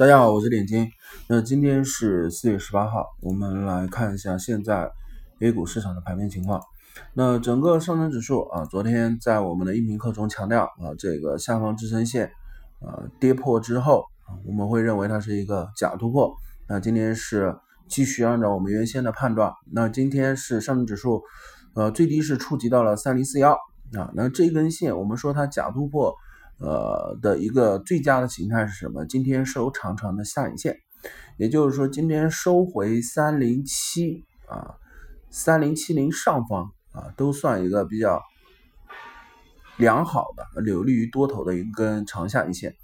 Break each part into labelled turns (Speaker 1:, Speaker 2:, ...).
Speaker 1: 大家好，我是点金。那今天是四月十八号，我们来看一下现在 A 股市场的盘面情况。那整个上证指数啊，昨天在我们的音频课中强调啊，这个下方支撑线啊跌破之后啊，我们会认为它是一个假突破。那今天是继续按照我们原先的判断，那今天是上证指数呃最低是触及到了三零四幺啊，那这根线我们说它假突破。呃的一个最佳的形态是什么？今天收长长的下影线，也就是说今天收回三零七啊，三零七零上方啊，都算一个比较良好的、有利于多头的一根长下影线。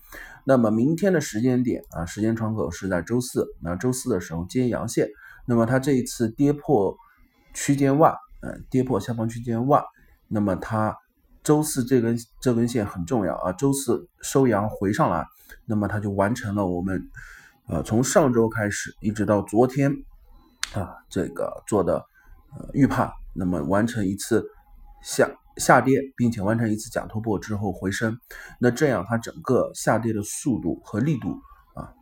Speaker 1: 那么明天的时间点啊，时间窗口是在周四，那周四的时候接阳线，那么它这一次跌破区间外，嗯，跌破下方区间外，那么它。周四这根这根线很重要啊，周四收阳回上来，那么它就完成了我们呃从上周开始一直到昨天啊这个做的呃预判，那么完成一次下下跌，并且完成一次假突破之后回升，那这样它整个下跌的速度和力度啊，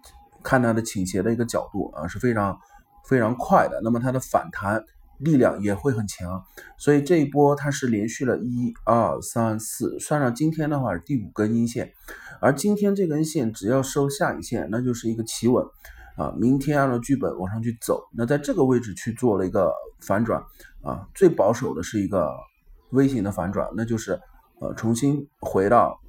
Speaker 1: 看它的倾斜的一个角度啊是非常非常快的，那么它的反弹。力量也会很强，所以这一波它是连续了一二三四，算上今天的话是第五根阴线，而今天这根线只要收下影线，那就是一个企稳啊。明天按照剧本往上去走，那在这个位置去做了一个反转啊，最保守的是一个微型的反转，那就是呃重新回到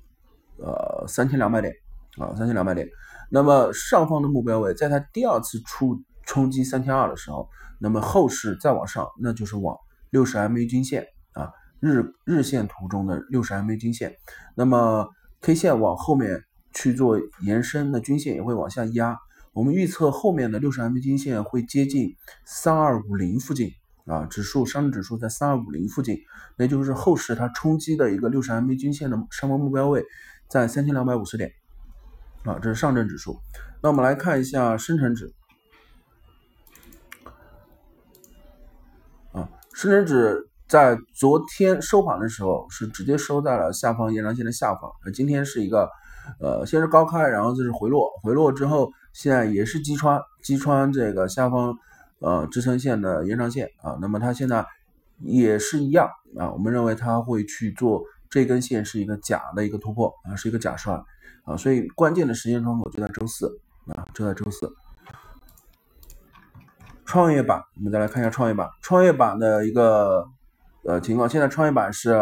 Speaker 1: 呃三千两百点啊三千两百点，那么上方的目标位在它第二次出。冲击三千二的时候，那么后市再往上，那就是往六十 MA 均线啊，日日线图中的六十 MA 均线，那么 K 线往后面去做延伸，那均线也会往下压。我们预测后面的六十 MA 均线会接近三二五零附近啊，指数上证指数在三二五零附近，那就是后市它冲击的一个六十 MA 均线的上方目标位在三千两百五十点啊，这是上证指数。那我们来看一下深成指。深成指在昨天收盘的时候是直接收在了下方延长线的下方，那今天是一个呃先是高开，然后就是回落，回落之后现在也是击穿击穿这个下方呃支撑线的延长线啊，那么它现在也是一样啊，我们认为它会去做这根线是一个假的一个突破啊，是一个假摔啊，所以关键的时间窗口就在周四啊，就在周四。创业板，我们再来看一下创业板。创业板的一个呃情况，现在创业板是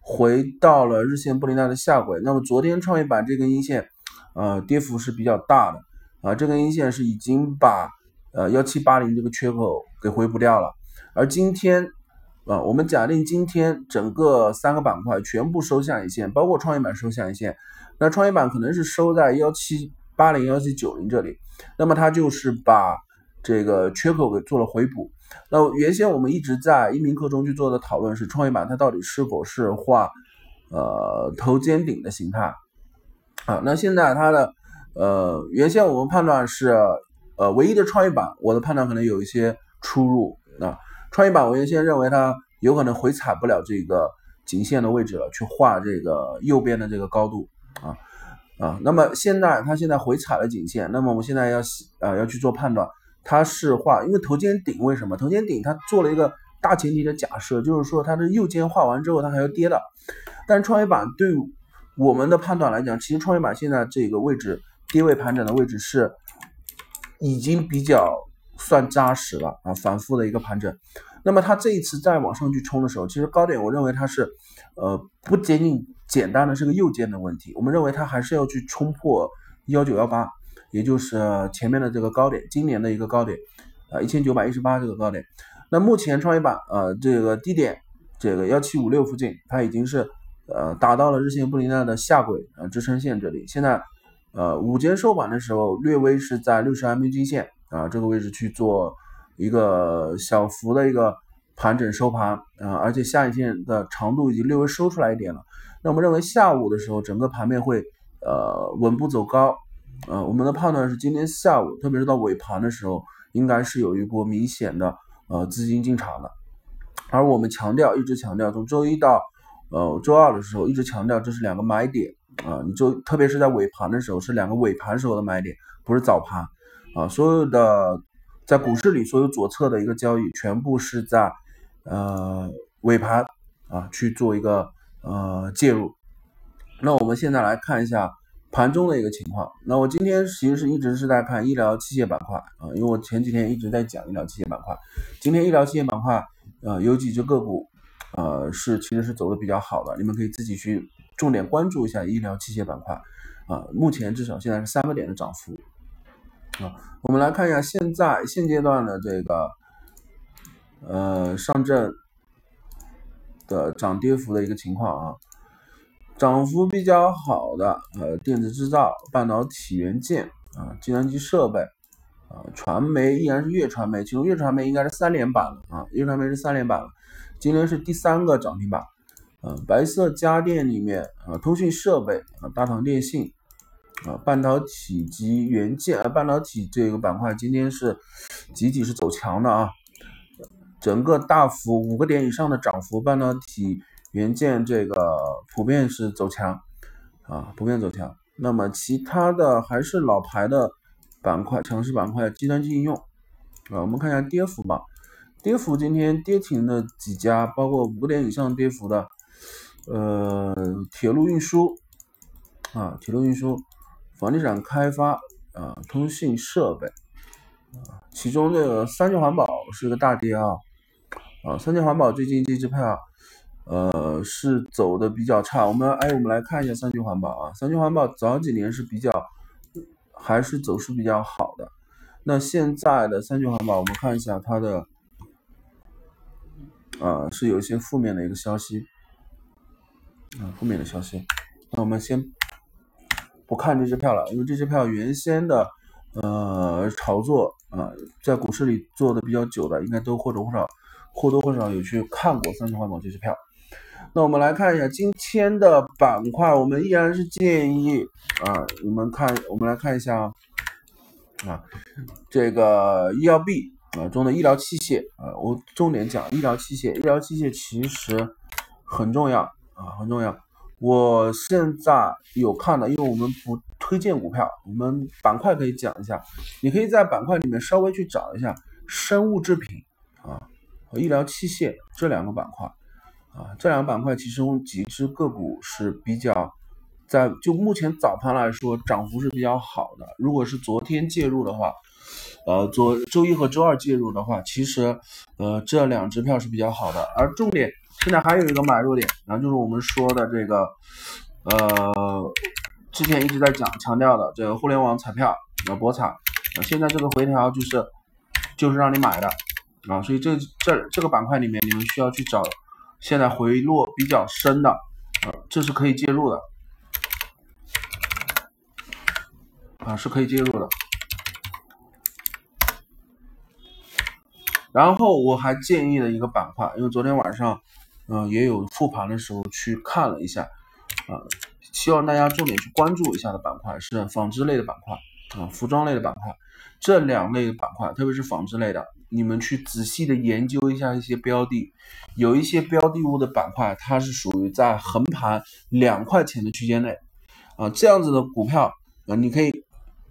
Speaker 1: 回到了日线布林带的下轨。那么昨天创业板这根阴线，呃，跌幅是比较大的啊。这根阴线是已经把呃幺七八零这个缺口给回补掉了。而今天啊，我们假定今天整个三个板块全部收下影线，包括创业板收下影线，那创业板可能是收在幺七八零幺七九零这里，那么它就是把。这个缺口给做了回补。那原先我们一直在音频课中去做的讨论是创业板它到底是否是画呃头肩顶的形态啊？那现在它的呃原先我们判断是呃唯一的创业板，我的判断可能有一些出入啊。创业板我原先认为它有可能回踩不了这个颈线的位置了，去画这个右边的这个高度啊啊。那么现在它现在回踩了颈线，那么我们现在要呃要去做判断。它是画，因为头肩顶为什么？头肩顶它做了一个大前提的假设，就是说它的右肩画完之后它还要跌的。但创业板对我们的判断来讲，其实创业板现在这个位置跌位盘整的位置是已经比较算扎实了啊，反复的一个盘整。那么它这一次再往上去冲的时候，其实高点我认为它是呃不仅仅简单的是个右肩的问题，我们认为它还是要去冲破幺九幺八。也就是前面的这个高点，今年的一个高点，啊一千九百一十八这个高点。那目前创业板呃这个低点，这个幺七五六附近，它已经是呃达到了日线布林带的下轨啊支撑线这里。现在呃午间收盘的时候，略微是在六十 MA 均线啊这个位置去做一个小幅的一个盘整收盘啊，而且下影线的长度已经略微收出来一点了。那我们认为下午的时候，整个盘面会呃稳步走高。呃，我们的判断是今天下午，特别是到尾盘的时候，应该是有一波明显的呃资金进场的。而我们强调，一直强调，从周一到呃周二的时候，一直强调这是两个买点啊，你就特别是在尾盘的时候，是两个尾盘时候的买点，不是早盘啊。所有的在股市里，所有左侧的一个交易，全部是在呃尾盘啊去做一个呃介入。那我们现在来看一下盘中的一个情况。那我今天其实是一直是在看医疗器械板块啊，因为我前几天一直在讲医疗器械板块。今天医疗器械板块呃有几只个股呃是其实是走的比较好的，你们可以自己去。重点关注一下医疗器械板块啊，目前至少现在是三个点的涨幅啊。我们来看一下现在现阶段的这个呃上证的涨跌幅的一个情况啊，涨幅比较好的呃电子制造、半导体元件啊、计算机设备啊、传媒依然是粤传媒，其中粤传媒应该是三连板了啊，粤传媒是三连板了，今天是第三个涨停板。呃，白色家电里面啊，通讯设备啊，大唐电信啊，半导体及元件啊，半导体这个板块今天是集体是走强的啊，整个大幅五个点以上的涨幅，半导体元件这个普遍是走强啊，普遍走强。那么其他的还是老牌的板块，强势板块，计算机应用啊，我们看一下跌幅吧，跌幅今天跌停的几家，包括五个点以上跌幅的。呃，铁路运输啊，铁路运输，房地产开发啊，通信设备啊，其中这个三聚环保是一个大跌啊啊，三聚环保最近这支票呃是走的比较差。我们哎，我们来看一下三聚环保啊，三聚环保早几年是比较还是走势比较好的。那现在的三聚环保，我们看一下它的啊，是有一些负面的一个消息。啊，负面的消息，那我们先不看这支票了，因为这支票原先的呃炒作啊，在股市里做的比较久的，应该都或多或少或多或少有去看过三聚环保这支票。那我们来看一下今天的板块，我们依然是建议啊，你们看，我们来看一下啊，这个医药 B 啊中的医疗器械啊，我重点讲医疗器械，医疗器械其实很重要。啊，很重要。我现在有看的，因为我们不推荐股票，我们板块可以讲一下。你可以在板块里面稍微去找一下生物制品啊和医疗器械这两个板块啊，这两个板块其中几只个股是比较在就目前早盘来说涨幅是比较好的。如果是昨天介入的话，呃，昨周一和周二介入的话，其实呃这两只票是比较好的，而重点。现在还有一个买入点，然后就是我们说的这个，呃，之前一直在讲强调的这个互联网彩票，呃，博彩，现在这个回调就是就是让你买的啊，所以这这这个板块里面你们需要去找现在回落比较深的，啊，这是可以介入的，啊，是可以介入的。然后我还建议了一个板块，因为昨天晚上。嗯，也有复盘的时候去看了一下，啊，希望大家重点去关注一下的板块是纺织类的板块啊，服装类的板块，这两类板块，特别是纺织类的，你们去仔细的研究一下一些标的，有一些标的物的板块，它是属于在横盘两块钱的区间内，啊，这样子的股票啊，你可以，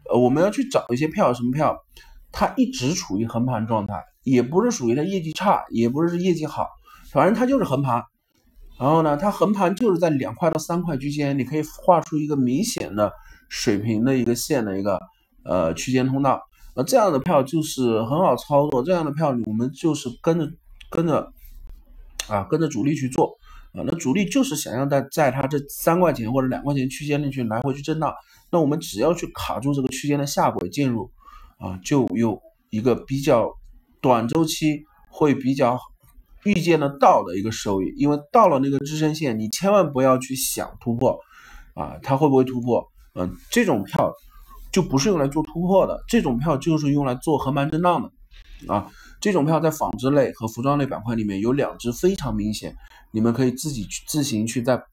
Speaker 1: 呃，我们要去找一些票，什么票，它一直处于横盘状态，也不是属于它业绩差，也不是业绩好。反正它就是横盘，然后呢，它横盘就是在两块到三块区间，你可以画出一个明显的水平的一个线的一个呃区间通道，那这样的票就是很好操作，这样的票我们就是跟着跟着啊跟着主力去做啊，那主力就是想要在在它这三块钱或者两块钱区间内去来回去震荡，那我们只要去卡住这个区间的下轨进入啊，就有一个比较短周期会比较。预见得到的一个收益，因为到了那个支撑线，你千万不要去想突破，啊，它会不会突破？嗯，这种票就不是用来做突破的，这种票就是用来做横盘震荡的，啊，这种票在纺织类和服装类板块里面有两只非常明显，你们可以自己去自行去再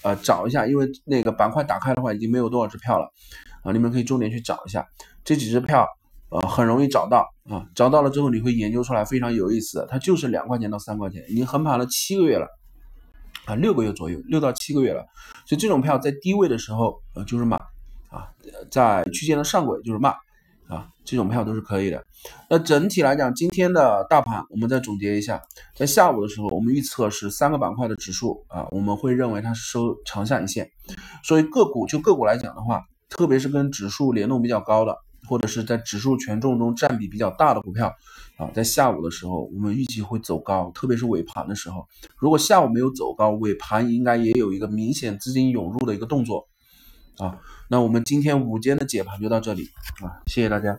Speaker 1: 呃找一下，因为那个板块打开的话已经没有多少只票了，啊，你们可以重点去找一下这几只票。呃，很容易找到。啊，找到了之后你会研究出来非常有意思，它就是两块钱到三块钱，已经横盘了七个月了，啊，六个月左右，六到七个月了，所以这种票在低位的时候，呃，就是买啊，在区间的上轨就是卖啊，这种票都是可以的。那整体来讲，今天的大盘我们再总结一下，在下午的时候，我们预测是三个板块的指数啊，我们会认为它是收长下影线，所以个股就个股来讲的话，特别是跟指数联动比较高的。或者是在指数权重中占比比较大的股票啊，在下午的时候，我们预计会走高，特别是尾盘的时候。如果下午没有走高，尾盘应该也有一个明显资金涌入的一个动作啊。那我们今天午间的解盘就到这里啊，谢谢大家。